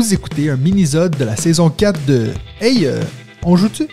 Vous écoutez un mini-sode de la saison 4 de Hey, euh, on joue-tu?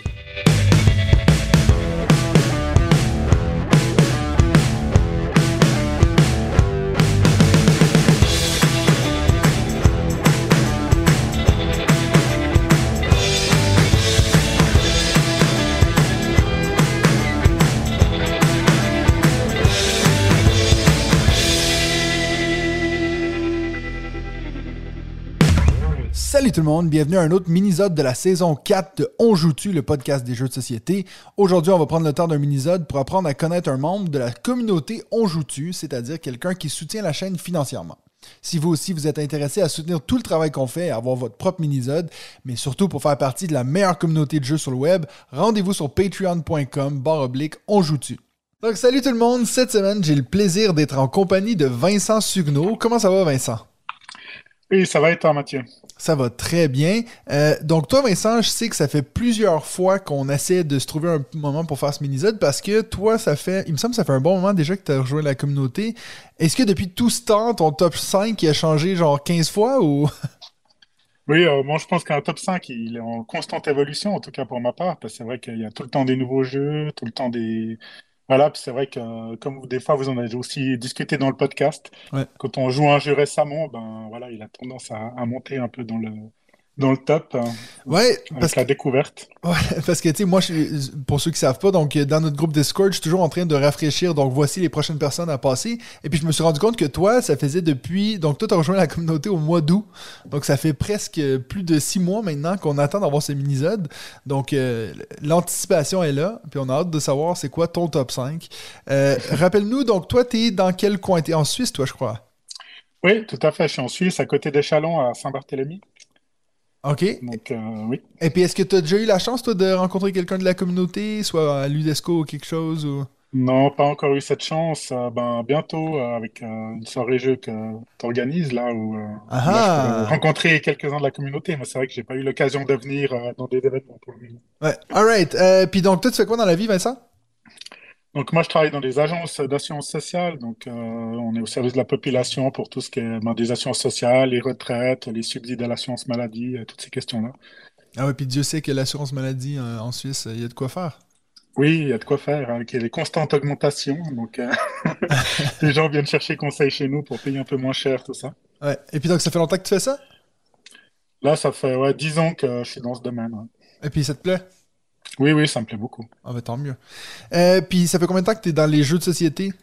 Tout le monde, bienvenue à un autre mini-sode de la saison 4 de On joue-tu, le podcast des jeux de société. Aujourd'hui, on va prendre le temps d'un mini-sode pour apprendre à connaître un membre de la communauté On joue-tu, c'est-à-dire quelqu'un qui soutient la chaîne financièrement. Si vous aussi vous êtes intéressé à soutenir tout le travail qu'on fait et avoir votre propre mini-sode, mais surtout pour faire partie de la meilleure communauté de jeux sur le web, rendez-vous sur patreon.com barre oblique On. Donc salut tout le monde, cette semaine j'ai le plaisir d'être en compagnie de Vincent Sugno. Comment ça va Vincent? Oui, ça va être Mathieu. Ça va très bien. Euh, donc, toi, Vincent, je sais que ça fait plusieurs fois qu'on essaie de se trouver un moment pour faire ce mini-sode parce que toi, ça fait. Il me semble que ça fait un bon moment déjà que tu as rejoint la communauté. Est-ce que depuis tout ce temps, ton top 5 a changé genre 15 fois ou? Oui, euh, moi je pense qu'un top 5, il est en constante évolution, en tout cas pour ma part, parce que c'est vrai qu'il y a tout le temps des nouveaux jeux, tout le temps des, voilà, puis c'est vrai que euh, comme des fois vous en avez aussi discuté dans le podcast, Ouais. quand on joue un jeu récemment, ben voilà, il a tendance à, à monter un peu dans le dans le top hein, Ouais, avec parce que la découverte. Ouais, parce que, tu sais, moi, je- pour ceux qui savent pas, donc, dans notre groupe Discord, je suis toujours en train de rafraîchir, donc, voici les prochaines personnes à passer. Et puis, je me suis rendu compte que toi, ça faisait depuis, donc, toi, t'as rejoint la communauté au mois d'août. Donc, ça fait presque plus de six mois maintenant qu'on attend d'avoir ce mini-sode. Donc, euh, l'anticipation est là, puis on a hâte de savoir c'est quoi ton top 5. Euh, Rappelle-nous, donc, toi, t'es dans quel coin? T'es en Suisse, toi, je crois. Oui, tout à fait. Je suis en Suisse, à côté des Chalons, à Saint-Barthélemy. OK. Donc euh, oui. Et puis, est-ce que t'as déjà eu la chance, toi, de rencontrer quelqu'un de la communauté, soit à l'UDESCO ou quelque chose, ou... Non, pas encore eu cette chance. Euh, ben bientôt euh, avec une soirée jeu que tu organises là où Ah là, je ah! pourrais rencontrer quelques-uns de la communauté, mais c'est vrai que j'ai pas eu l'occasion de venir dans des événements pour le moment. Ouais, alright. Puis donc, toi, tu fais quoi dans la vie, Vincent? Donc moi, je travaille dans des agences d'assurance sociale. Donc euh, on est au service de la population pour tout ce qui est ben, des assurances sociales, les retraites, les subsides à l'assurance maladie, euh, toutes ces questions-là. Ah ouais, puis Dieu sait que l'assurance maladie euh, en Suisse, il y a de quoi faire. Oui, il y a de quoi faire avec les constantes augmentations. Donc les gens viennent chercher conseil chez nous pour payer un peu moins cher, tout ça. Ouais. Et puis donc, ça fait longtemps que tu fais ça? Là, ça fait ouais, 10 ans que je suis dans ce domaine. ouais. Et puis ça te plaît? Oui, oui, ça me plaît beaucoup. Ah ben tant mieux. Euh, puis ça fait combien de temps que tu es dans les jeux de société?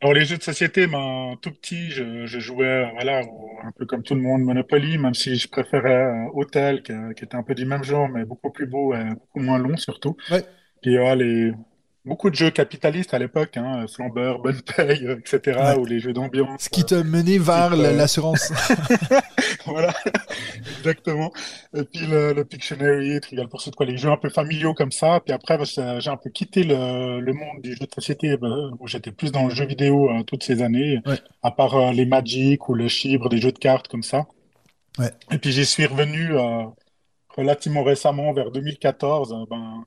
Alors les jeux de société, ben, tout petit, je, je jouais voilà, au- un peu comme tout le monde, Monopoly, même si je préférais euh, Hotel, qui, qui était un peu du même genre, mais beaucoup plus beau et beaucoup moins long surtout. Ouais. Puis ouais, les... beaucoup de jeux capitalistes à l'époque, hein, Flambeur, Bonne Paye, euh, etc., Ouais. ou les jeux d'ambiance. Ce qui t'a mené vers euh, l'assurance. Voilà, exactement. Et puis le, le Pictionary, Trivial Pursuit, quoi, les jeux un peu familiaux comme ça. Puis après, bah, j'ai un peu quitté le, le monde du jeu de société, bah, où j'étais plus dans le jeu vidéo euh, toutes ces années, Ouais. à part euh, les Magic ou le Chibre, des jeux de cartes comme ça. Ouais. Et puis j'y suis revenu euh, relativement récemment, vers 2014. euh, ben,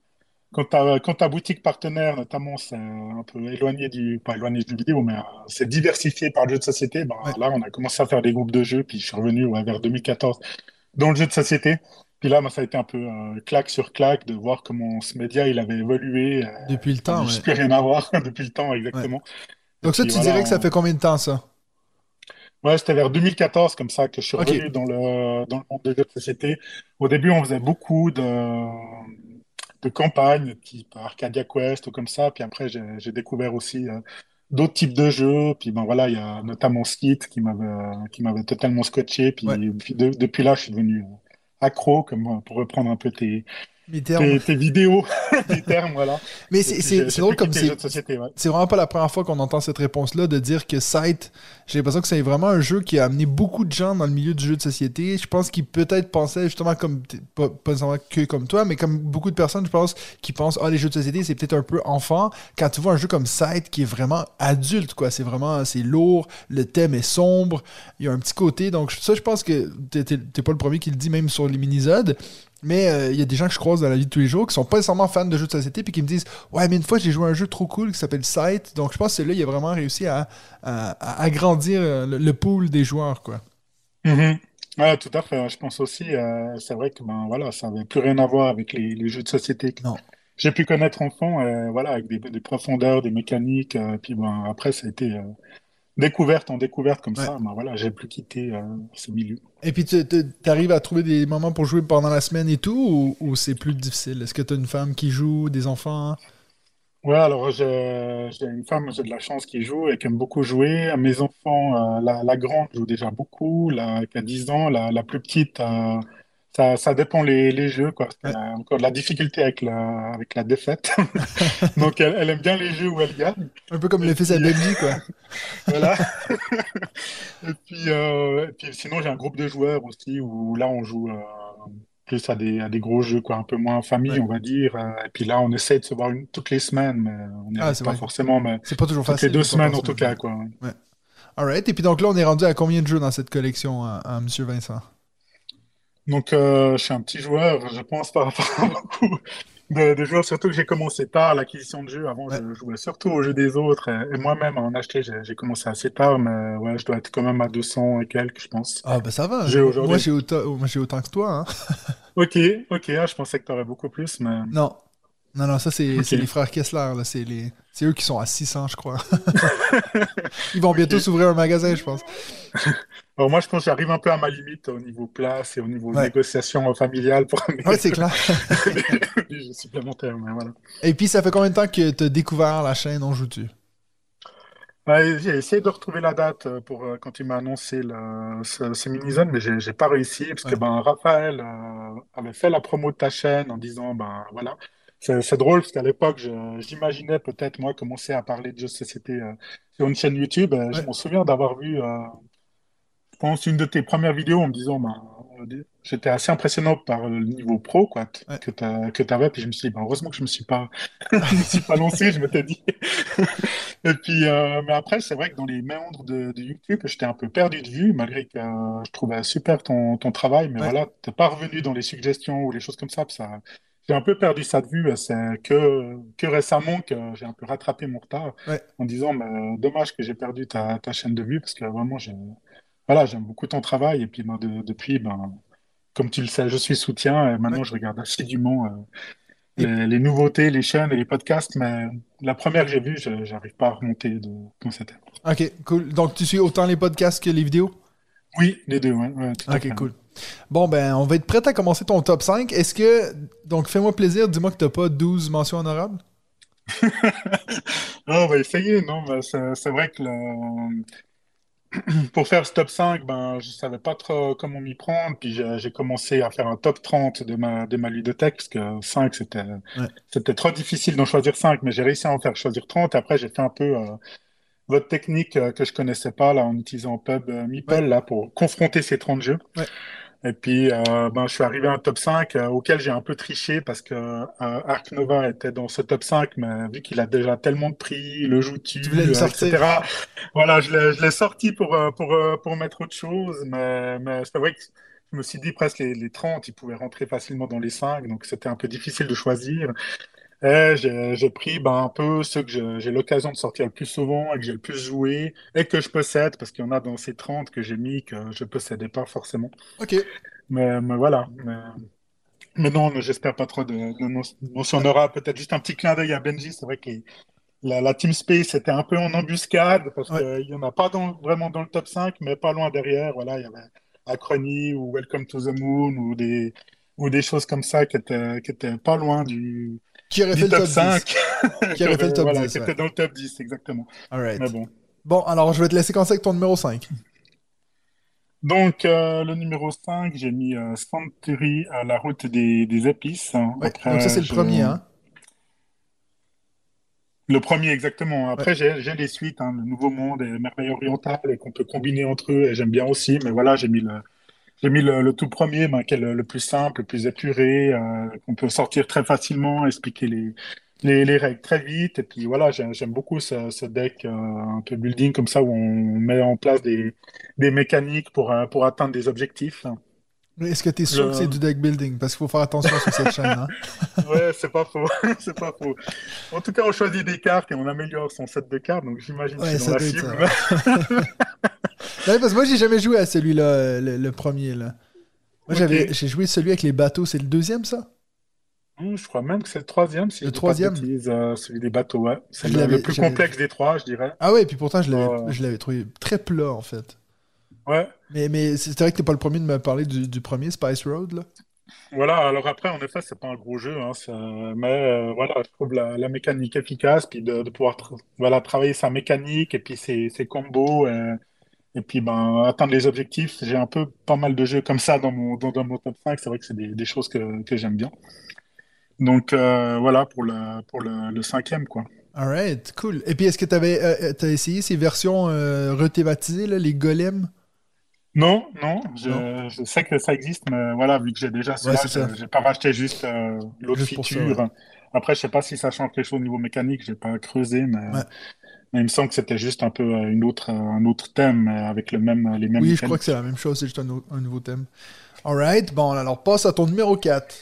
quand ta, quand ta boutique partenaire, notamment, c'est un peu éloigné du, pas éloigné du vidéo, mais euh, c'est diversifié par le jeu de société, ben, Ouais. là, on a commencé à faire des groupes de jeux, puis je suis revenu ouais, vers 2014 dans le jeu de société. Puis là, moi, ça a été un peu euh, claque sur claque de voir comment ce média, il avait évolué. euh, Depuis le temps, ouais. plus rien à voir depuis le temps, exactement. Donc ça, tu voilà, dirais que ça on- fait combien de temps, ça? Ouais, c'était vers 2014 comme ça que je suis Ok. revenu dans le, dans le monde des jeux de société. Au début, on faisait beaucoup de, de campagnes, type Arcadia Quest ou comme ça. Puis après, j'ai découvert aussi euh, d'autres types de jeux. Puis ben voilà, il y a notamment Skit qui m'avait qui m'avait totalement scotché. Puis, Ouais. puis de- depuis là, je suis devenu accro, comme pour reprendre un peu tes. Tes, tes vidéos, tes termes, voilà. Mais c'est drôle comme c'est ouais. vraiment pas la première fois qu'on entend cette réponse-là de dire que Sight, j'ai l'impression que c'est vraiment un jeu qui a amené beaucoup de gens dans le milieu du jeu de société. Je pense qu'ils peut-être pensaient justement comme, pas, pas nécessairement que comme toi, mais comme beaucoup de personnes, je pense, qui pensent, ah, les jeux de société, c'est peut-être un peu enfant. Quand tu vois un jeu comme Sight qui est vraiment adulte, quoi, c'est vraiment, c'est lourd, le thème est sombre, il y a un petit côté. Donc, ça, je pense que t'es pas le premier qui le dit, même sur les Mais euh, il y a des gens que je croise dans la vie de tous les jours qui sont pas nécessairement fans de jeux de société puis qui me disent Ouais, mais une fois j'ai joué à un jeu trop cool qui s'appelle Sight. Donc je pense que celui-là, il a vraiment réussi à, à- à agrandir euh, le, le pool des joueurs. quoi. Mhm. Ouais, tout à fait. Je pense aussi, euh, c'est vrai que ben voilà, ça avait plus rien à voir avec les, les jeux de société que j'ai pu connaître enfant, euh, voilà, avec des, des profondeurs, des mécaniques. puis ben après, ça a été découverte en découverte comme Ouais. ça. Ben voilà, j'ai plus quitté euh, ce milieu. Et puis, tu arrives à trouver des moments pour jouer pendant la semaine et tout, ou, ou c'est plus difficile? Est-ce que tu as une femme qui joue, des enfants? Ouais, alors j'ai une femme, j'ai de la chance qui joue et qui aime beaucoup jouer. Mes enfants, euh, la, la grande joue déjà beaucoup, la qui a 10 ans, la, la plus petite, euh, ça, ça dépend les, les jeux, quoi, Ouais. qu'elle a encore de la difficulté avec la, avec la défaite. Donc elle, elle aime bien les jeux où elle gagne. Un peu comme le à puis, Benji, quoi. voilà. Et puis, euh, et puis sinon, j'ai un groupe de joueurs aussi où là, on joue euh, plus à des, à des gros jeux, quoi, un peu moins en famille, Ouais. on va dire. Euh, Et puis là, on essaie de se voir une, toutes les semaines, mais on n'y Ah, pas vrai. forcément, mais C'est pas toujours toutes facile. les deux semaines en tout cas, quoi. Ouais. Alright. Et puis donc là, on est rendu à combien de jeux dans cette collection, à Monsieur Vincent? Donc, euh, je suis un petit joueur, je pense, par rapport à beaucoup de, de joueurs, surtout que j'ai commencé tard l'acquisition de jeux. Avant, Ouais. je jouais surtout aux jeux des autres, et, et moi-même, à en acheter, j'ai commencé assez tard, mais ouais, je dois être quand même à 200 et quelques, je pense. Ah, ben ça va. Moi, j'ai autant, autant que toi, hein. Ok, ok, ah, je pensais que tu aurais beaucoup plus, mais Non. Non, non, ça, c'est les frères Kessler, là. C'est les... c'est eux qui sont à 600, je crois. Ils vont bientôt ok. s'ouvrir un magasin, je pense. Alors moi, je pense que j'arrive un peu à ma limite au niveau place et au niveau Ouais. négociation familiale pour Ouais, c'est clair. supplémentaires, mais voilà. Et puis, ça fait combien de temps que tu as découvert la chaîne On joue-tu? Ouais, j'ai essayé de retrouver la date euh, pour euh, quand il m'a annoncé le, ce, ce mini-zone, mais j'ai pas réussi parce que ben Raphaël euh, avait fait la promo de ta chaîne en disant ben voilà. C'est drôle parce qu'à l'époque, j'imaginais peut-être moi commencer à parler de jeux de société euh, sur une chaîne YouTube. Je m'en souviens d'avoir vu euh, je pense, une de tes premières vidéos en me disant, euh, j'étais assez impressionnant par le niveau pro, quoi, Ouais. que t'as, que t'avais, puis je me suis dit, ben, heureusement que je me suis pas, je me suis pas lancé, je m'étais dit. Et puis, euh, mais après, c'est vrai que dans les méandres de, de YouTube, j'étais un peu perdu de vue, malgré que je trouvais super ton, ton travail, mais Ouais. voilà, t'es pas revenu dans les suggestions ou les choses comme ça, ça, j'ai un peu perdu ça de vue, c'est que, que récemment que j'ai un peu rattrapé mon retard Ouais. en disant, mais, dommage que j'ai perdu ta, ta chaîne de vue, parce que vraiment, j'ai, voilà, j'aime beaucoup ton travail. Et puis moi, de- depuis, ben, comme tu le sais, je suis soutien. Et maintenant, Ouais. je regarde assidûment euh, les, les nouveautés, les chaînes et les podcasts. Mais la première que j'ai vue, je j'arrive pas à remonter de quand c'était. Ok, cool. Donc, tu suis autant les podcasts que les vidéos? Oui, les deux, ouais, Ok, cool. Bon, ben, on va être prêt à commencer ton top 5. Est-ce que. Donc, fais-moi plaisir, dis-moi que t'as pas 12 mentions honorables. Non, on va essayer, non, mais c'est vrai que le- pour faire ce top 5, ben, je savais pas trop comment m'y prendre. Puis j'ai commencé à faire un top 30 de ma, de ma ludothèque, parce que 5, c'était Ouais. trop difficile d'en choisir 5, mais j'ai réussi à en faire choisir 30. Après, j'ai fait un peu euh, votre technique euh, que je connaissais pas, là, en utilisant Pub euh, Meeple, Ouais. là, pour confronter ces 30 jeux. Ouais. Et puis, euh, ben, je suis arrivé à un top 5 euh, auquel j'ai un peu triché parce que euh, Nova était dans ce top 5, mais vu qu'il a déjà tellement de prix, le joue-tu, Tu voulais le euh, etc. Voilà, je l'ai, sorti pour, pour, pour mettre autre chose, mais, mais c'est vrai que je me suis dit presque les, les 30, ils pouvaient rentrer facilement dans les 5, donc c'était un peu difficile de choisir. Et j'ai, pris ben, un peu ceux que j'ai l'occasion de sortir le plus souvent et que j'ai le plus joué et que je possède, parce qu'il y en a dans ces 30 que j'ai mis que je possédais pas forcément. Ok. Mais, mais voilà. Mais, mais non, j'espère pas trop de, de no- notion honorable. Peut-être juste un petit clin d'œil à Benji. C'est vrai que la, la Team Space était un peu en embuscade parce Ouais. qu'il y en a pas dans- vraiment dans le top 5, mais pas loin derrière. Voilà, il y avait Acrony ou Welcome to the Moon ou des, ou des choses comme ça qui étaient, qui étaient pas loin du, Qui aurait fait le top top 10? 5. Qui aurait fait le top voilà, 10, qui ouais. était dans le top 10, exactement. Alright. Mais bon. Bon, alors, je vais te laisser commencer avec ton numéro 5. Donc, euh, le numéro 5, j'ai mis euh, à la route des, des épices. Ouais, Après, donc ça, c'est le premier, hein? Le premier, exactement. Ouais. Après, j'ai j'ai les suites, hein, le Nouveau Monde et Merveille orientale, et qu'on peut combiner entre eux, et j'aime bien aussi. Mais voilà, j'ai mis le, j'ai mis le, le tout premier, ben, qui est le, plus simple, le plus épuré, euh, qu'on peut sortir très facilement, expliquer les, les, les règles très vite. Et puis voilà, j'ai- j'aime beaucoup ce, ce deck euh, un peu building comme ça, où on met en place des, des mécaniques pour, euh, pour atteindre des objectifs. Mais Est-ce que tu es sûr Je- que c'est du deck building? Parce qu'il faut faire attention sur cette chaîne, hein? Ouais, c'est pas faux, c'est pas faux. En tout cas, on choisit des cartes et on améliore son set de cartes, donc j'imagine que Ouais, suis dans la cible. Parce que moi, j'ai jamais joué à celui-là, euh, le, le premier, là. Moi, Ok. j'avais, j'ai joué celui avec les bateaux. C'est le deuxième, ça? Hum, Je crois même que c'est le troisième, si Le troisième euh, celui des bateaux, ouais. C'est le, le plus complexe des trois, je dirais. Ah ouais, et puis pourtant, je l'avais, l'avais trouvé très plat, en fait. Ouais. Mais, mais c'est vrai que t'es pas le premier de me parler du, du premier, Spice Road, là. Voilà, alors après, en effet, c'est pas un gros jeu, hein, ça- mais euh, voilà, je trouve la, la mécanique efficace, puis de, de pouvoir tra- voilà, travailler sa mécanique et puis ses, ses combos, euh, et puis ben, atteindre les objectifs. J'ai un peu pas mal de jeux comme ça dans mon, dans, dans mon top 5, c'est vrai que c'est des, des choses que, que j'aime bien. Donc euh, voilà pour, le, pour le, le cinquième, quoi. Alright, cool. Et puis, est-ce que t'avais, euh, t'as essayé ces versions rethématisées, là, les golems? Non, non, je, Non. je sais que ça existe, mais voilà, vu que j'ai déjà Ouais, ça. je- j'ai pas racheté juste euh, l'autre ça, feature. Après, je sais pas si ça change quelque chose au niveau mécanique, j'ai pas creusé, mais, Ouais. mais il me semble que c'était juste un peu euh, une autre, euh, un autre thème avec le même, les mêmes Oui, je crois que c'est la même chose, c'est juste un nouveau thème. Alright, bon, alors passe à ton numéro 4.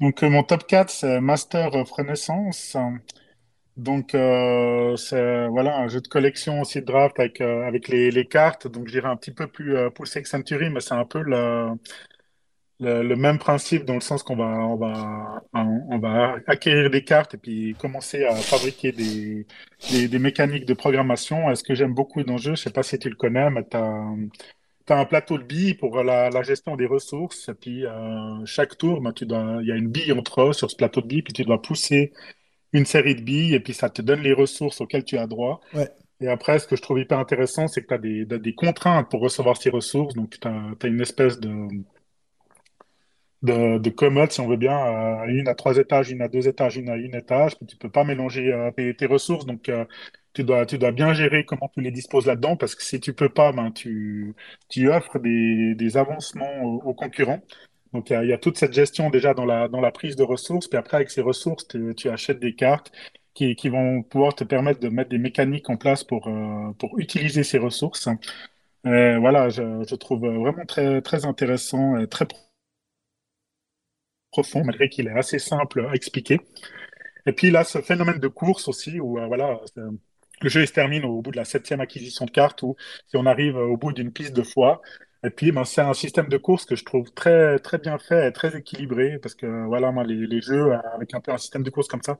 Donc, euh, mon top 4, c'est Master of Renaissance. Donc, euh, c'est voilà, un jeu de collection aussi de draft avec, euh, avec les, les cartes. Donc, j'irai un petit peu plus euh, poussé que Century, mais c'est un peu le, le, même principe dans le sens qu'on va, on va, on va acquérir des cartes et puis commencer à fabriquer des, des, mécaniques de programmation. Et ce que j'aime beaucoup dans le jeu, je sais pas si tu le connais, mais tu as, un plateau de billes pour la, gestion des ressources. Et puis, euh, chaque tour, ben, il y a une bille entre eux sur ce plateau de billes, puis tu dois pousser une série de billes et puis ça te donne les ressources auxquelles tu as droit. Ouais. Et après, ce que je trouve hyper intéressant, c'est que tu as des, des contraintes pour recevoir ces ressources. Donc, tu as, une espèce de, de, de commode, si on veut bien, une à trois étages, une à deux étages, une à une étage. Puis tu peux pas mélanger euh, tes, tes ressources. Donc, euh, tu dois, tu dois bien gérer comment tu les disposes là-dedans parce que si tu peux pas, ben, tu, tu offres des, des avancements aux, aux concurrents. Donc, il y a, toute cette gestion déjà dans la, prise de ressources. Puis après, avec ces ressources, tu, achètes des cartes qui, vont pouvoir te permettre de mettre des mécaniques en place pour, euh, utiliser ces ressources. Euh, voilà, je, trouve vraiment très, intéressant, et très profond, malgré qu'il est assez simple à expliquer. Et puis là, ce phénomène de course aussi, où euh, voilà, le jeu se termine au bout de la septième acquisition de cartes, ou si on arrive au bout d'une piste de fois. Et puis, ben, c'est un système de course que je trouve très, très bien fait et très équilibré, parce que voilà, moi, les, les jeux avec un peu un système de course comme ça,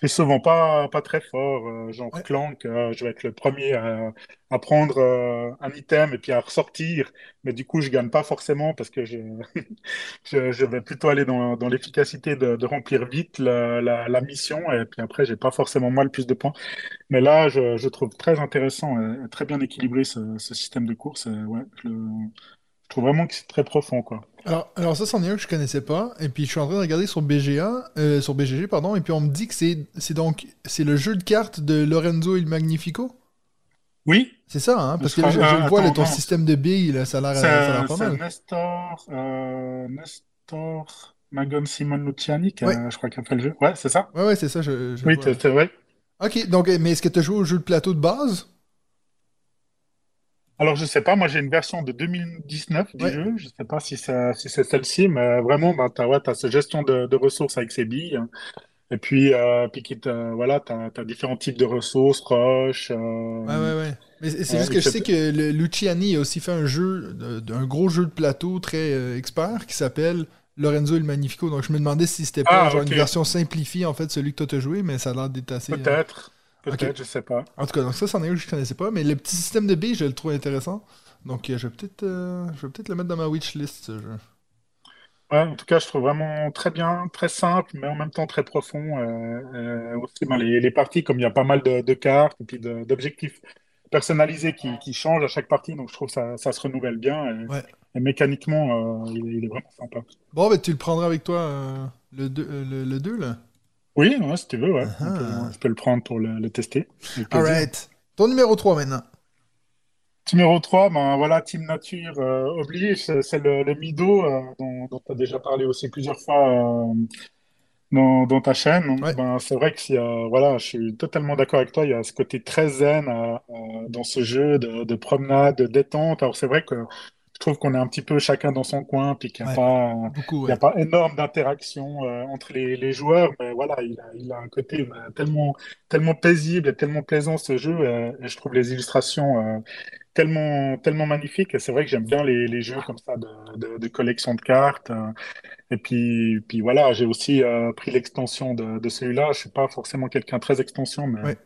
c'est souvent pas, pas très fort. Euh, genre Ouais. Clank, euh, je vais être le premier à, à prendre euh, un item et puis à ressortir, mais du coup, je gagne pas forcément parce que je, je, je vais plutôt aller dans, dans l'efficacité de, de remplir vite la, la, la mission, et puis après, j'ai pas forcément moi le plus de points. Mais là, je, je trouve très intéressant et très bien équilibré ce, ce système de course. et ouais, je, le- je trouve vraiment que c'est très profond, quoi. Alors, alors ça, c'en est un que je connaissais pas. Et puis, je suis en train de regarder sur BGA, euh, sur BGG, pardon, et puis on me dit que c'est c'est donc c'est le jeu de cartes de Lorenzo il Magnifico? Oui, C'est ça, hein? Parce que Je là, je, crois- je le vois, là, ton non. système de billes, là, ça a l'air ça a l'air c'est pas mal. Nestor, euh, Nestor Magon Simon Luciani, qui je crois qu'il a fait le jeu. Ouais, c'est ça? Ouais, ouais, c'est ça, je, je Oui, c'est vrai. Ok, donc, mais est-ce que tu as joué au jeu de plateau de base? Alors, je sais pas, moi j'ai une version de 2019 du Ouais. jeu, je sais pas si, ça, si c'est celle-ci, mais vraiment, ben, tu as, ouais, cette gestion de, de ressources avec ces billes, et puis, euh, puis voilà, tu as, différents types de ressources, roches, euh, Ouais, ouais, ouais. Mais c'est juste que je sais que le Luciani a aussi fait un jeu, un gros jeu de plateau très euh, expert qui s'appelle Lorenzo il Magnifico. Donc je me demandais si c'était pas Ah, genre une version simplifiée, en fait, celui que toi t'as joué, mais ça a l'air d'être assez. euh, peut-être, je sais pas. En tout cas, donc ça, c'en est un que je connaissais pas, mais le petit système de billes, je le trouve intéressant. Donc euh, je vais peut-être euh, je vais peut-être le mettre dans ma wishlist, ce jeu. Ouais, en tout cas, je trouve vraiment très bien, très simple, mais en même temps très profond. Euh, euh, aussi, ben, les, les parties, comme il y a pas mal de, de cartes et puis d'objectifs personnalisés qui, qui changent à chaque partie, donc je trouve que ça, ça se renouvelle bien. Et, Ouais. et mécaniquement, il, est il est vraiment sympa. Bon, ben tu le prendras avec toi, le 2, le, le 2, là. Oui, ouais, si tu veux, ouais. On peut- je peux le prendre pour le, le tester. Alright. Ton numéro 3 maintenant. Numéro 3, ben voilà, Team Nature euh, oblige, c'est le, le Mido euh, dont, tu as déjà parlé aussi plusieurs fois euh, dans, dans ta chaîne. Ouais. ben, c'est vrai que voilà, je suis totalement d'accord avec toi, il y a ce côté très zen euh, dans ce jeu de, de promenade, de détente. Alors c'est vrai que je trouve qu'on est un petit peu chacun dans son coin, puis qu'il n'y a Ouais, pas, a énorme d'interaction euh, entre les, les joueurs, mais voilà, il a, il a un côté euh, tellement, tellement paisible et tellement plaisant ce jeu, euh, et je trouve les illustrations euh, tellement, tellement magnifiques, et c'est vrai que j'aime bien les, les jeux comme ça de, de, de collection de cartes, et puis, puis voilà, j'ai aussi pris l'extension de, de celui-là, je suis pas forcément quelqu'un très extension, mais Ouais.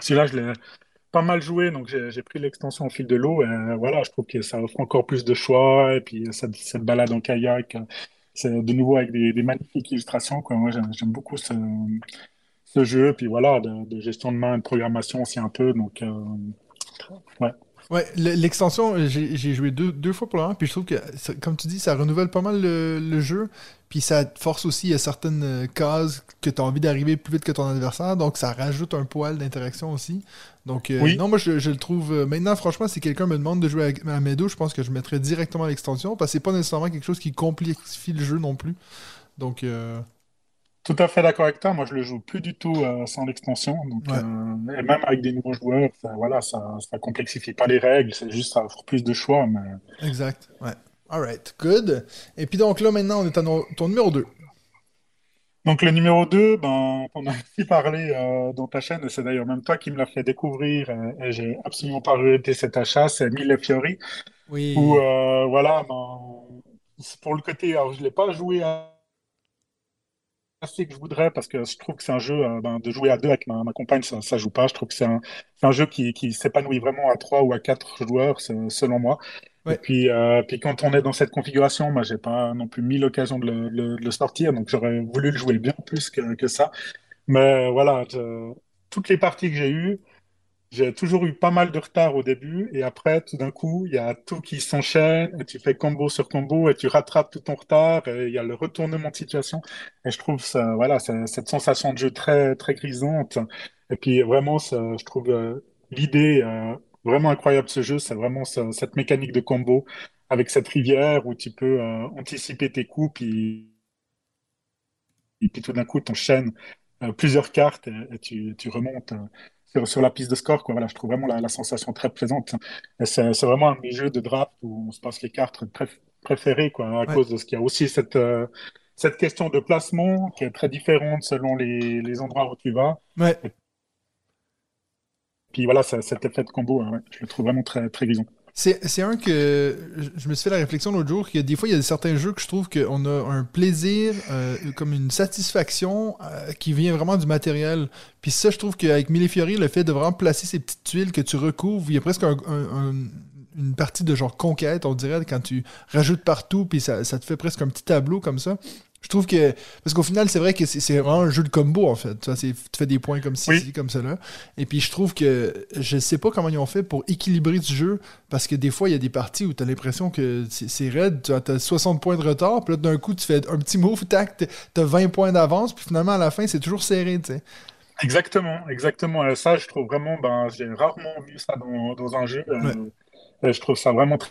celui-là, je l'ai pas mal joué, donc j'ai pris l'extension au fil de l'eau. Et euh, voilà, je trouve que ça offre encore plus de choix. Et puis cette, cette balade en kayak, euh, c'est de nouveau avec des, magnifiques illustrations, quoi. Moi, j'aime beaucoup ce, jeu. Puis voilà, de, gestion de main, de programmation aussi un peu. Donc, euh, ouais. Ouais, le- l'extension, euh, j'ai joué deux, deux fois pour le moment, puis je trouve que, comme tu dis, ça renouvelle pas mal le, le jeu, puis ça te force aussi à certaines euh, cases que tu as envie d'arriver plus vite que ton adversaire, donc ça rajoute un poil d'interaction aussi. Donc, euh, Oui, non, moi je, je le trouve. euh, maintenant, franchement, si quelqu'un me demande de jouer à, à Meadow, je pense que je mettrais directement l'extension, parce que c'est pas nécessairement quelque chose qui complexifie le jeu non plus. Donc, euh, tout à fait d'accord avec toi. Moi, je le joue plus du tout euh, sans l'extension. Donc, ouais, et même avec des nouveaux joueurs, ça, voilà, ça, ça complexifie pas les règles. C'est juste ça offre plus de choix. Mais exact. Ouais. Alright, good. Et puis donc là, maintenant, on est à no- ton numéro 2. Donc le numéro 2, ben, on a aussi parlé euh, dans ta chaîne, et c'est d'ailleurs même toi qui me l'as fait découvrir, et j'ai absolument pas regretté cet achat, c'est Mille Fiori, où Oui. euh, voilà, ben, pour le côté, alors je l'ai pas joué assez que je voudrais, parce que je trouve que c'est un jeu euh, ben, de jouer à deux avec ma, ma compagne, ça, ça joue pas, je trouve que c'est un, jeu qui, qui s'épanouit vraiment à trois ou à quatre joueurs, selon moi. Et puis, euh, puis quand on est dans cette configuration, moi, j'ai pas non plus mis l'occasion de le, le- de le sortir, donc j'aurais voulu le jouer bien plus que, que ça. Mais voilà, je- toutes les parties que j'ai eues, j'ai toujours eu pas mal de retard au début, et après, tout d'un coup, il y a tout qui s'enchaîne, et tu fais combo sur combo, et tu rattrapes tout ton retard, et il y a le retournement de situation. Et je trouve ça, voilà, cette sensation de jeu très, très grisante. Et puis vraiment, ça- je trouve euh, l'idée euh, vraiment incroyable ce jeu, c'est vraiment ce- cette mécanique de combo avec cette rivière où tu peux euh, anticiper tes coups, puis et puis tout d'un coup, tu enchaînes euh, plusieurs cartes et, et tu, tu remontes euh, sur, sur la piste de score, quoi. Voilà, je trouve vraiment la, la sensation très présente. C'est vraiment un jeux de draft où on se passe les cartes préf- préférées, quoi, à Ouais. cause de ce qu'il y a aussi cette, euh, cette question de placement qui est très différente selon les, les endroits où tu vas. Ouais. Et puis voilà, ça- cet effet de combo, hein, ouais, je le trouve vraiment très, très grisant. C'est un que je me suis fait la réflexion l'autre jour a des fois il y a certains jeux que je trouve qu'on a un plaisir euh, comme une satisfaction euh, qui vient vraiment du matériel. Puis ça je trouve qu'avec Millefiori le fait de vraiment placer ces petites tuiles que tu recouvres, il y a presque un- un- une partie de genre conquête on dirait quand tu rajoutes partout puis ça, ça te fait presque un petit tableau comme ça. Je trouve que parce qu'au final c'est vrai que c'est vraiment un jeu de combo en fait. Tu vois, tu fais des points comme ci, Oui, comme cela. Et puis je trouve que je sais pas comment ils ont fait pour équilibrer ce jeu parce que des fois, il y a des parties où tu as l'impression que c'est raide, tu as 60 points de retard, puis là, d'un coup, tu fais un petit move, tac, tu as 20 points d'avance, puis finalement, à la fin, c'est toujours serré, tu sais. exactement, exactement. Et ça, je trouve vraiment, ben, j'ai rarement vu ça dans, dans un jeu. Ouais, euh, et je trouve ça vraiment très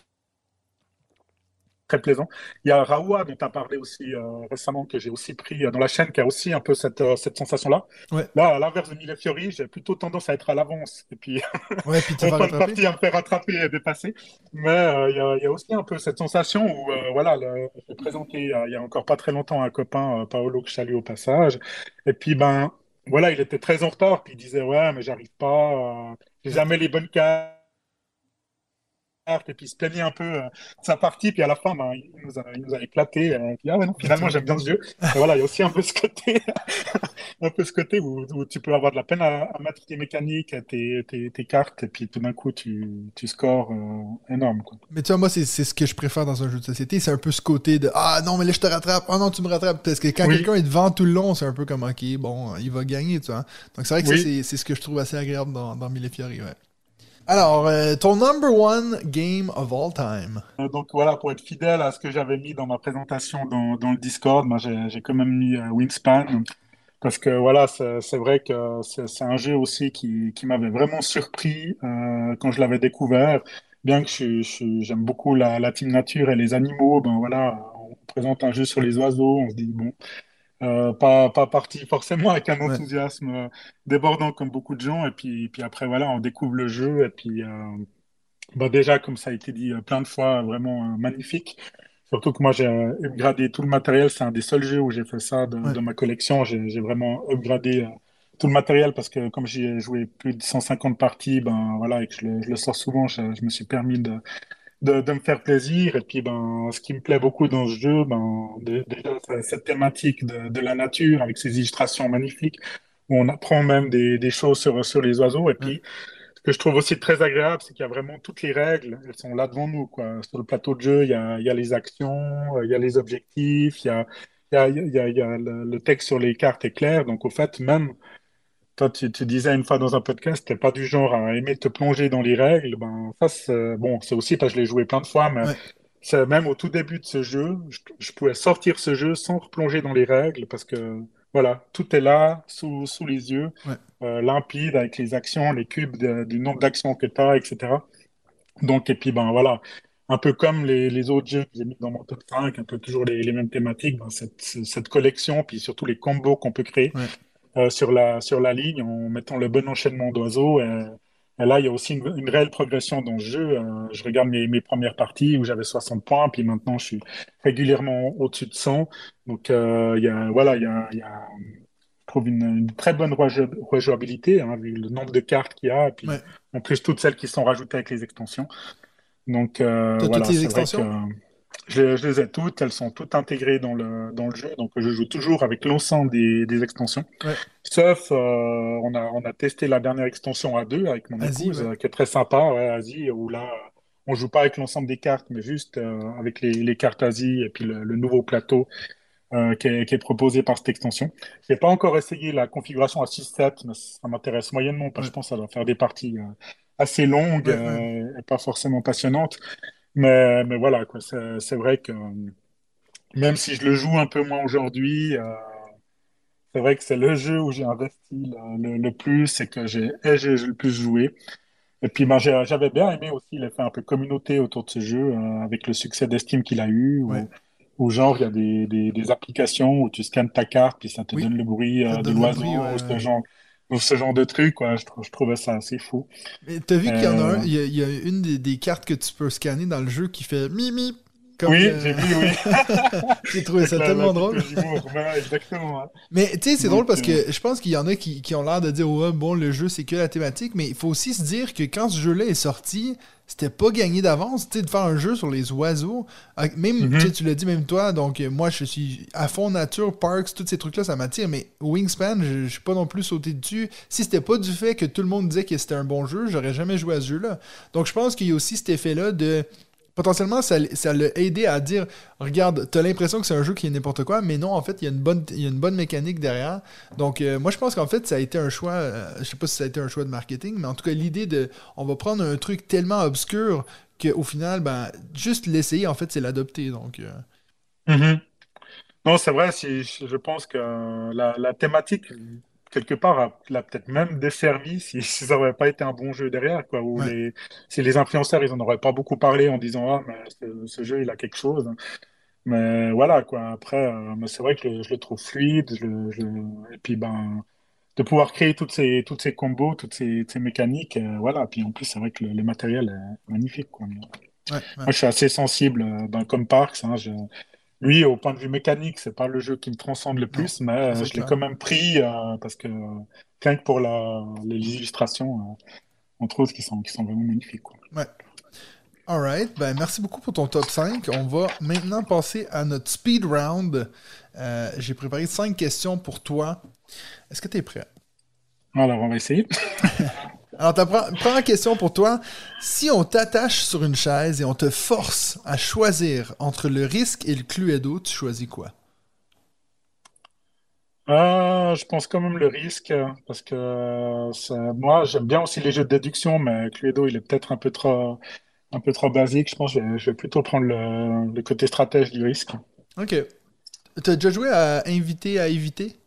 plaisant. Il y a Raoua dont tu as parlé aussi euh, récemment, que j'ai aussi pris euh, dans la chaîne, qui a aussi un peu cette, euh, cette sensation-là. ouais, Là, à l'inverse de Mille Fiori, j'ai plutôt tendance à être à l'avance et puis ouais, puis en fin de partie à me faire rattraper et dépasser. Mais euh, il y a, il y a aussi un peu cette sensation où, voilà, le, j'ai présenté il y a encore pas très longtemps un copain, Paolo, que je salue au passage. Et puis, ben, voilà, il était très en retard, puis il disait, ouais, mais j'arrive pas, j'ai jamais les bonnes cartes et puis il se plaignait un peu euh, de sa partie, puis à la fin, ben, il nous a, il nous a éclaté. euh, puis, ah ouais, non, finalement, j'aime bien ce jeu. Et voilà, il y a aussi un peu ce côté, un peu ce côté où, où tu peux avoir de la peine à, à mettre tes mécaniques, tes, tes, tes cartes, et puis tout d'un coup, tu, tu scores euh, énorme, quoi. Mais tu vois, moi, c'est ce que je préfère dans un jeu de société, c'est un peu ce côté de Ah non, mais là, je te rattrape, ah non, tu me rattrapes. Parce que quand Oui, quelqu'un est devant tout le long, c'est un peu comme Ok, bon, il va gagner, tu vois. Donc c'est vrai que oui. c'est ce que je trouve assez agréable dans, dans Millefiori, ouais. Alors, euh, ton number one game of all time. Euh, donc voilà, pour être fidèle à ce que j'avais mis dans ma présentation dans, le Discord, moi j'ai quand même mis euh, Wingspan. Parce que voilà, c'est vrai que c'est un jeu aussi qui, m'avait vraiment surpris quand je l'avais découvert. Bien que j'aime beaucoup la, la team nature et les animaux, ben voilà, on présente un jeu sur les oiseaux, on se dit bon, euh, pas, pas parti forcément avec un enthousiasme euh, débordant comme beaucoup de gens. Et puis, puis après voilà, on découvre le jeu et puis euh, Bah déjà, comme ça a été dit plein de fois, vraiment euh, magnifique. Surtout que moi, j'ai upgradé tout le matériel. C'est un des seuls jeux où j'ai fait ça de, Ouais. de ma collection. J'ai j'ai vraiment upgradé tout le matériel parce que comme j'y ai joué plus de 150 parties, ben voilà, et que je le, je le sors souvent, je, je me suis permis de, de, de me faire plaisir. Et puis, ben, ce qui me plaît beaucoup dans ce jeu, ben, dé- déjà, c'est cette thématique de, de la nature avec ces illustrations magnifiques où on apprend même des, des choses sur, sur les oiseaux. Et puis, ce que je trouve aussi très agréable, c'est qu'il y a vraiment toutes les règles, elles sont là devant nous, quoi. Sur le plateau de jeu, il y a, il y a les actions, euh, il y a les objectifs, il y a, il y a, il y a, il y a le, le texte sur les cartes est clair. Donc, au fait, même toi, tu, tu disais une fois dans un podcast, t'es pas du genre à aimer te plonger dans les règles. Ben, ça, c'est, bon, c'est aussi parce que je l'ai joué plein de fois, mais Ouais. même au tout début de ce jeu, je, je pouvais sortir ce jeu sans replonger dans les règles parce que, voilà, tout est là, sous, sous les yeux, Ouais. euh, limpide, avec les actions, les cubes de- du nombre d'actions que tu as, etc. Donc, et puis, ben voilà, un peu comme les, les autres jeux que j'ai mis dans mon top 5, un peu toujours les, les mêmes thématiques, ben, cette, cette collection, puis surtout les combos qu'on peut créer Ouais. Euh, sur la, sur la ligne en mettant le bon enchaînement d'oiseaux. Et, et là, il y a aussi une, une réelle progression dans le jeu. Euh, je regarde mes, mes premières parties où j'avais 60 points, puis maintenant je suis régulièrement au-dessus de 100. Donc, euh, il y a, voilà, il y a, il y a, je trouve une, une très bonne rejou- rejouabilité, hein, vu le nombre de cartes qu'il y a, et puis Ouais. en plus toutes celles qui sont rajoutées avec les extensions. Donc, euh, toutes voilà, les que? Je, je les ai toutes, elles sont toutes intégrées dans le, dans le jeu, donc je joue toujours avec l'ensemble des, des extensions. Ouais. Sauf, euh, on a, on a testé la dernière extension à deux avec mon Asie, épouse, ouais. euh, qui est très sympa, ouais, Asie, où là, on joue pas avec l'ensemble des cartes, mais juste euh, avec les, les cartes Asie et puis le, le nouveau plateau euh, qui est, qui est proposé par cette extension. J'ai pas encore essayé la configuration à 6-7, mais ça m'intéresse moyennement, parce que je pense que ça va faire des parties assez longues et pas forcément passionnantes. Mais, mais voilà, quoi, c'est, c'est vrai que même si je le joue un peu moins aujourd'hui, euh, c'est vrai que c'est le jeu où j'ai investi le, le, le plus et que j'ai et j'ai le plus joué. Et puis ben, j'avais bien aimé aussi l'effet un peu communauté autour de ce jeu, euh, avec le succès d'Esteam qu'il a eu, Ouais. où, genre il y a des, des, des applications où tu scannes ta carte, puis ça te Oui. donne le bruit euh, de l'oiseau, ouais, ce ouais. Ou ce genre de truc, quoi. Je, je trouvais ça assez fou. Mais t'as vu qu'il y en a Euh, un, il y a, il y a une des, des cartes que tu peux scanner dans le jeu qui fait mimi. Comme oui, euh, j'ai vu, oui. J'ai trouvé ça tellement drôle. exactement. Mais tu sais, c'est drôle parce euh, que je pense qu'il y en a qui, qui ont l'air de dire ouais, bon, le jeu c'est que la thématique, mais il faut aussi se dire que quand ce jeu-là est sorti, c'était pas gagné d'avance, tu sais, de faire un jeu sur les oiseaux. Ah, Même, Mhm. tu l'as dit même toi, donc euh, moi je suis à fond nature, parks, tous ces trucs-là, ça m'attire, mais Wingspan, je, je suis pas non plus sauté dessus. Si c'était pas du fait que tout le monde disait que c'était un bon jeu, j'aurais jamais joué à ce jeu-là. Donc je pense qu'il y a aussi cet effet-là de potentiellement ça, l'a aidé à dire regarde t'as l'impression que c'est un jeu qui est n'importe quoi mais non en fait il y a une bonne y a une bonne mécanique derrière donc euh, moi je pense qu'en fait ça a été un choix euh, je sais pas si ça a été un choix de marketing mais en tout cas l'idée de on va prendre un truc tellement obscur qu'au final ben juste l'essayer en fait c'est l'adopter donc euh, mhm. Non, c'est vrai, si, je pense que euh, la thématique, quelque part, a- l'a peut-être même desservi si, si ça n'aurait pas été un bon jeu derrière, quoi, où ouais les, si les influenceurs, ils en auraient pas beaucoup parlé en disant, ah, mais ce, ce jeu, il a quelque chose. Mais voilà, quoi, après, euh, c'est vrai que je, je le trouve fluide, je, je et puis, ben, de pouvoir créer toutes ces, toutes ces combos, toutes ces, ces mécaniques, euh, voilà, puis en plus, c'est vrai que le, le matériel est magnifique, quoi. Moi, ouais je suis assez sensible, ben, comme Parks, hein, je, lui, au point de vue mécanique, c'est pas le jeu qui me transcende le non plus, mais euh, je l'ai quand même pris euh, parce que euh, rien que pour la, les illustrations, entre autres, qui sont, qui sont vraiment magnifiques, quoi. ouais. Alright ben merci beaucoup pour ton top 5 on va maintenant passer à notre speed round. Euh, j'ai préparé 5 questions pour toi. Est-ce que tu es prêt? Alors, on va essayer. Alors, ta pre- première question pour toi. Si on t'attache sur une chaise et on te force à choisir entre le risque et le Cluedo, tu choisis quoi? Euh, je pense quand même le risque, parce que ça- moi, j'aime bien aussi les jeux de déduction, mais Cluedo, il est peut-être un peu trop, un peu trop basique. Je pense que je vais, je vais plutôt prendre le, le côté stratège du risque. Ok. T'as déjà joué à Inviter à éviter?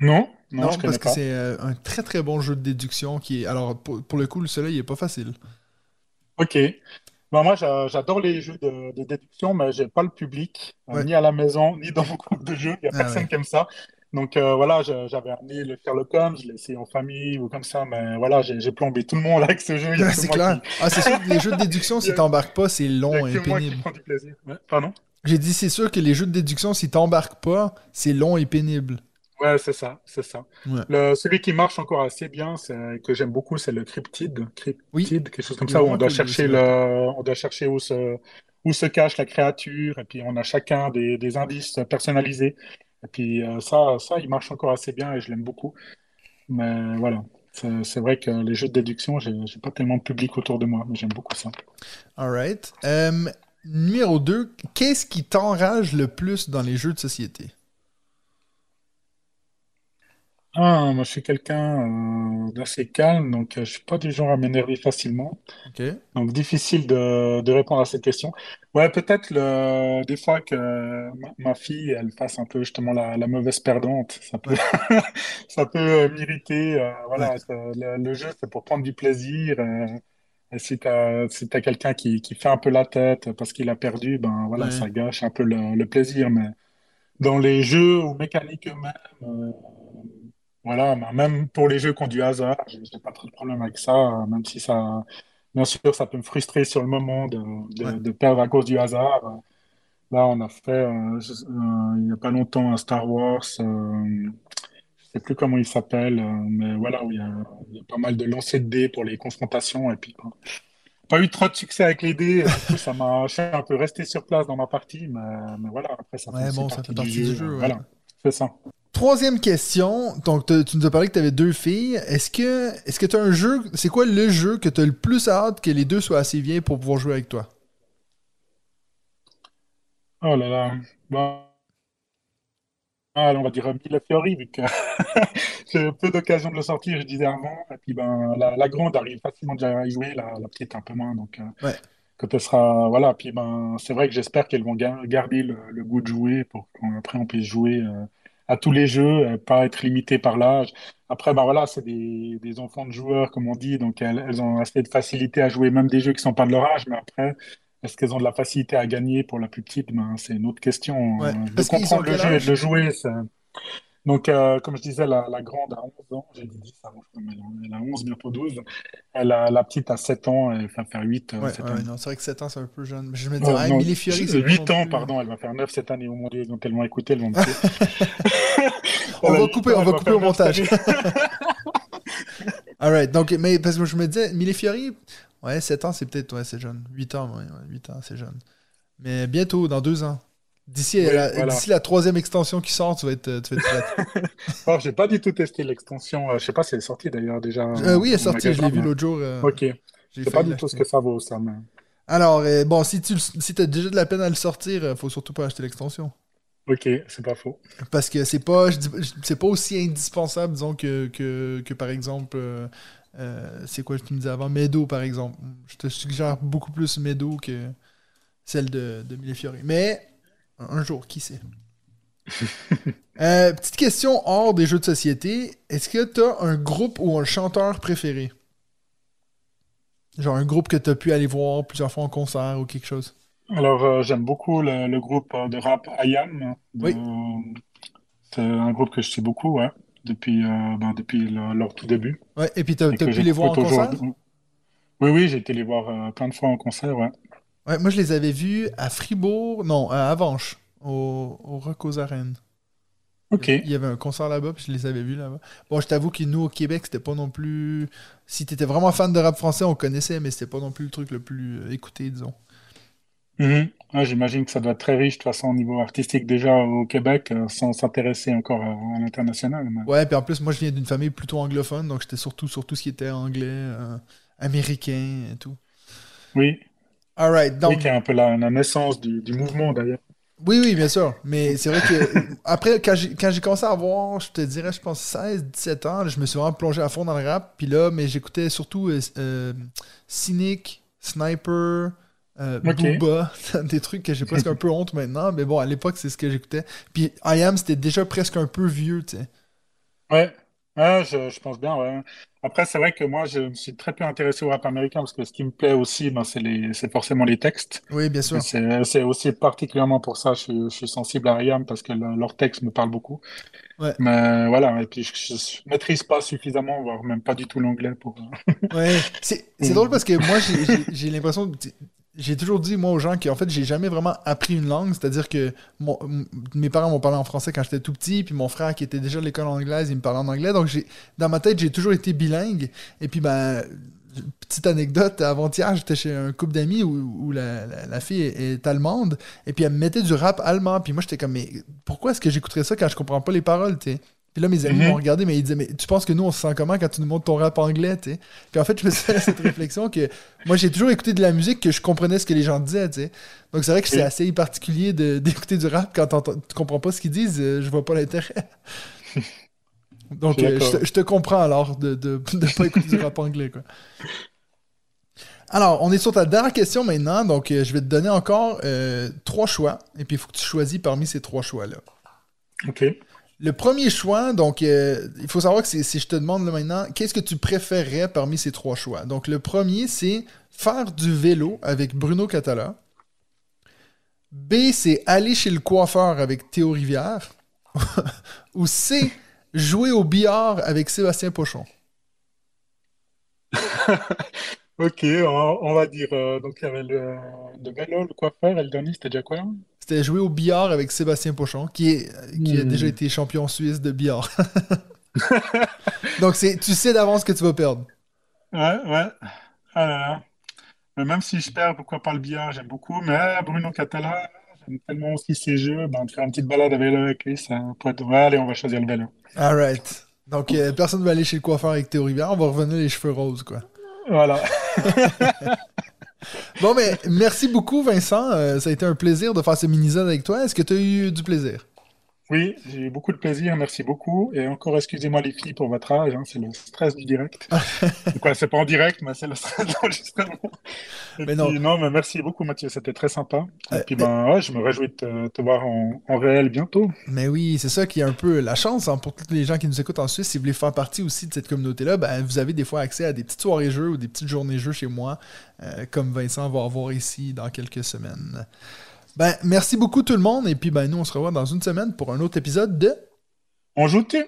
Non, non, Non, je parce que c'est euh, un très très bon jeu de déduction qui est. Alors, pour, pour le coup, le soleil il est pas facile. Ok. Bon, moi, j'a- j'adore les jeux de, de déduction, mais j'ai pas le public, euh, Ouais. ni à la maison, ni dans mon groupe de jeux. Il y a Ah personne ouais. qui aime ça. Donc euh, voilà, je- j'avais amené le Sherlock Holmes, je l'ai essayé en famille ou comme ça, mais voilà, j'ai plombé tout le monde avec ce jeu. C'est qui, clair. Ah, c'est sûr que les jeux de déduction, si t'embarques pas, c'est long et que moi qui pénible. prends du plaisir. Ouais, pardon? J'ai dit, c'est sûr que les jeux de déduction, si t'embarques pas, c'est long et pénible. Ouais, c'est ça, c'est ça. Ouais. Le, celui qui marche encore assez bien, que j'aime beaucoup, c'est le Cryptid. Oui, Cryptid, quelque chose comme ça, où on doit chercher le, on doit chercher où se, où se cache la créature, et puis on a chacun des, des indices personnalisés. Et puis euh, ça, ça, il marche encore assez bien et je l'aime beaucoup. Mais voilà, c'est vrai que les jeux de déduction, j'ai pas tellement de public autour de moi, mais j'aime beaucoup ça. Alright. Euh, numéro 2, qu'est-ce qui t'enrage le plus dans les jeux de société? Ah, moi, je suis quelqu'un euh, d'assez calme, donc euh, je suis pas du genre à m'énerver facilement. Ok. Donc, difficile de, de répondre à cette question. Ouais, peut-être le, des fois que ma, ma fille, elle fasse un peu justement la, la mauvaise perdante. Ça peut, Ouais. ça peut euh, m'irriter. euh, Ouais. voilà, ça- le, le jeu, c'est pour prendre du plaisir. euh, et si t'as, si t'as quelqu'un qui, qui fait un peu la tête parce qu'il a perdu, ben voilà, Ouais. ça gâche un peu le, le plaisir. Mais dans les jeux ou mécaniques eux-mêmes, voilà, même pour les jeux qui ont du hasard, j'ai j'ai pas trop de problème avec ça, euh, même si ça, bien sûr, ça peut me frustrer sur le moment de, Ouais. de, de perdre à cause du hasard. Là, on a fait, euh, je- euh, il y a pas longtemps, un Star Wars, je sais plus comment il s'appelle, mais voilà, où il y a, il y a pas mal de lancers de dés pour les confrontations, et puis pas eu trop de succès avec les dés, coup, ça m'a, je suis un peu resté sur place dans ma partie, mais, mais voilà, après, ça fait Ouais, bon, ça fait partie du partie du jeu, jeu, ouais. voilà, c'est ça. Troisième question. Donc, tu nous as parlé que tu avais deux filles. Est-ce que est-ce que tu as un jeu C'est quoi le jeu que tu as le plus hâte que les deux soient assez vieilles pour pouvoir jouer avec toi? Oh là là, bon, ah, on va dire Mille Fiori, vu que j'ai eu peu d'occasion de le sortir, je disais avant, et puis ben, la, la grande arrive facilement déjà à y jouer, la, la petite un peu moins, donc... euh, Ouais. quand elle sera voilà puis ben c'est vrai que j'espère qu'elles vont ga- garder le, le goût de jouer pour qu'après on puisse jouer euh, à tous les jeux pas être limité par l'âge. Après ben voilà c'est des, des enfants de joueurs comme on dit donc elles, elles ont assez de facilité à jouer même des jeux qui sont pas de leur âge mais après est-ce qu'elles ont de la facilité à gagner pour la plus petite? Ben c'est une autre question. Ouais. De comprendre le jeu et de le jouer c'est donc, euh, comme je disais, la, la grande a 11 ans, j'ai dit 10 avant, elle a elle a 11, bientôt 12. Elle a, la petite a 7 ans, elle va faire 8 euh, Ouais, ouais, non, c'est vrai que 7 ans, c'est un peu jeune. Mais je me dis, Euh, ah, Emily Fiori, c'est pas non 8 ans, plus. pardon, elle va faire 9 cette année, oh mon Dieu, ils ont tellement écouté, elles vont me. On va 8 couper, on va couper au faire 9 cette montage. Alright, donc, mais parce que je me disais, Emily Fiori, ouais, 7 ans, c'est peut-être, ouais, c'est jeune. 8 ans, ouais, ouais, 8 ans, c'est jeune. Mais bientôt, dans 2 ans. D'ici Oui, la, voilà. d'ici la troisième extension qui sort, tu vas être, tu vas être prête. Alors, j'ai pas du tout testé l'extension, euh, je sais pas si elle est sortie d'ailleurs déjà Euh, oui, elle est sortie, je l'ai vu l'autre jour. euh, Ok, je sais pas du tout ce que ça vaut, ça, mais... Alors, euh, bon, si tu si as déjà de la peine à le sortir, euh, faut surtout pas acheter l'extension. Ok, c'est pas faux. Parce que c'est pas, c'est pas aussi indispensable, disons, que, que, que par exemple, c'est quoi que tu me disais avant, Meadow, par exemple. Je te suggère beaucoup plus Meadow que celle de, de Mille Fiori. Mais, un jour, qui sait? Euh, petite question hors des jeux de société. Est-ce que tu as un groupe ou un chanteur préféré? Genre un groupe que tu as pu aller voir plusieurs fois en concert ou quelque chose? Alors, euh, j'aime beaucoup le, le groupe euh, de rap IAM. Oui. C'est un groupe que je suis beaucoup, ouais, depuis, euh, ben, depuis le- leur tout début. Ouais, et puis tu as, pu les voir en concert? Oui, oui, j'ai été les voir plein de fois en concert, ouais. Ouais, moi, je les avais vus à Fribourg, non, à Avanches, au, au Rock aux Arènes. Ok. Il y avait un concert là-bas, puis je les avais vus là-bas. Bon, je t'avoue que nous, au Québec, c'était pas non plus. Si t'étais vraiment fan de rap français, on connaissait, mais c'était pas non plus le truc le plus euh, écouté, disons. Ouais, j'imagine que ça doit être très riche, de toute façon, au niveau artistique déjà au Québec, euh, sans s'intéresser encore à, à l'international. mais- Ouais, puis en plus, moi, je viens d'une famille plutôt anglophone, donc j'étais surtout sur tout ce qui était anglais, euh, américain et tout. Oui, Oui, donc. qui est un peu la, la naissance du, du mouvement d'ailleurs. Oui, oui, bien sûr. Mais c'est vrai que après, quand j'ai, commencé à avoir, je te dirais, je pense 16, 17 ans, je me suis vraiment plongé à fond dans le rap. Puis là, mais j'écoutais surtout euh, euh, Cynic, Sniper, euh. Booba, des trucs que j'ai presque un peu honte maintenant. Mais bon, à l'époque, c'est ce que j'écoutais. Puis I Am, c'était déjà presque un peu vieux, tu sais. Ouais, Ouais, je, je pense bien, ouais. Après, c'est vrai que moi, je me suis très peu intéressé au rap américain parce que ce qui me plaît aussi, ben, c'est les, c'est forcément les textes. Oui, bien sûr. C'est, c'est aussi particulièrement pour ça, je, je suis sensible à Rihanna parce que le- leurs textes me parlent beaucoup. Ouais. Mais voilà, et puis je, je maîtrise pas suffisamment, voire même pas du tout l'anglais pour. Ouais, c'est c'est drôle parce que moi, j'ai j'ai- j'ai l'impression, j'ai toujours dit, moi, aux gens, qu'en fait, j'ai jamais vraiment appris une langue. C'est-à-dire que mes parents m'ont parlé en français quand j'étais tout petit, puis mon frère, qui était déjà à l'école anglaise, il me parlait en anglais. Donc, j'ai dans ma tête, j'ai toujours été bilingue. Et puis, ben, petite anecdote, avant-hier, j'étais chez un couple d'amis où, la, fille est, est allemande, et puis elle me mettait du rap allemand. Puis moi, j'étais comme, mais pourquoi est-ce que j'écouterais ça quand je comprends pas les paroles, tu sais? Puis là, mes amis Mhm. m'ont regardé, mais ils disaient, mais tu penses que nous, on se sent comment quand tu nous montres ton rap anglais, tu sais? Puis en fait, je me suis fait cette réflexion que moi, j'ai toujours écouté de la musique que je comprenais ce que les gens disaient, tu sais. Donc c'est vrai que c'est assez particulier d'écouter du rap quand tu comprends pas ce qu'ils disent, euh, je vois pas l'intérêt. Donc Je euh, je, te, je te comprends alors de de, de pas écouter du rap anglais, quoi. Alors, on est sur ta dernière question maintenant, donc euh, je vais te donner encore euh, trois choix, et puis il faut que tu choisis parmi ces trois choix-là. Ok. Le premier choix, donc, euh, il faut savoir que si je te demande là maintenant, qu'est-ce que tu préférerais parmi ces trois choix? Donc, le premier, c'est faire du vélo avec Bruno Catala. B, c'est aller chez le coiffeur avec Théo Rivière. Ou C, jouer au billard avec Sébastien Pochon. Ok, on, on va dire. euh, donc, il y avait le, le vélo, le coiffeur et le dernier, c'était déjà quoi? C'était jouer au billard avec Sébastien Pochon, qui, est, qui a Hmm. déjà été champion suisse de billard. Donc, c'est, tu sais d'avance que tu vas perdre. Ouais, ouais. Ah là là. Mais même si je perds, pourquoi pas le billard, j'aime beaucoup. Mais euh, Bruno Catala, j'aime tellement aussi ses jeux. Ben, de faire une petite balade à vélo avec lui, ça pourrait être... Ouais, allez, on va choisir le vélo. All right. Donc, euh, personne ne va aller chez le coiffeur avec Théo Rivière. On va revenir les cheveux roses, quoi. Voilà. Bon, mais merci beaucoup, Vincent. Euh, ça a été un plaisir de faire ce mini-zone avec toi. Est-ce que tu as eu du plaisir? Oui, j'ai eu beaucoup de plaisir, merci beaucoup. Et encore, excusez-moi les filles pour votre âge, hein, c'est le stress du direct. C'est quoi, c'est pas en direct, mais c'est le stress de l'enregistrement. Puis, non. non, mais merci beaucoup Mathieu, c'était très sympa. Et Euh, puis, ben, ouais, je me réjouis de te, te voir en, en réel bientôt. Mais oui, c'est ça qui est un peu la chance hein, pour tous les gens qui nous écoutent en Suisse. Si vous voulez faire partie aussi de cette communauté-là, ben, vous avez des fois accès à des petites soirées jeux ou des petites journées jeux chez moi, euh, comme Vincent va avoir ici dans quelques semaines. Ben, merci beaucoup tout le monde. Et puis, ben, nous, on se revoit dans une semaine pour un autre épisode de On joue-tu?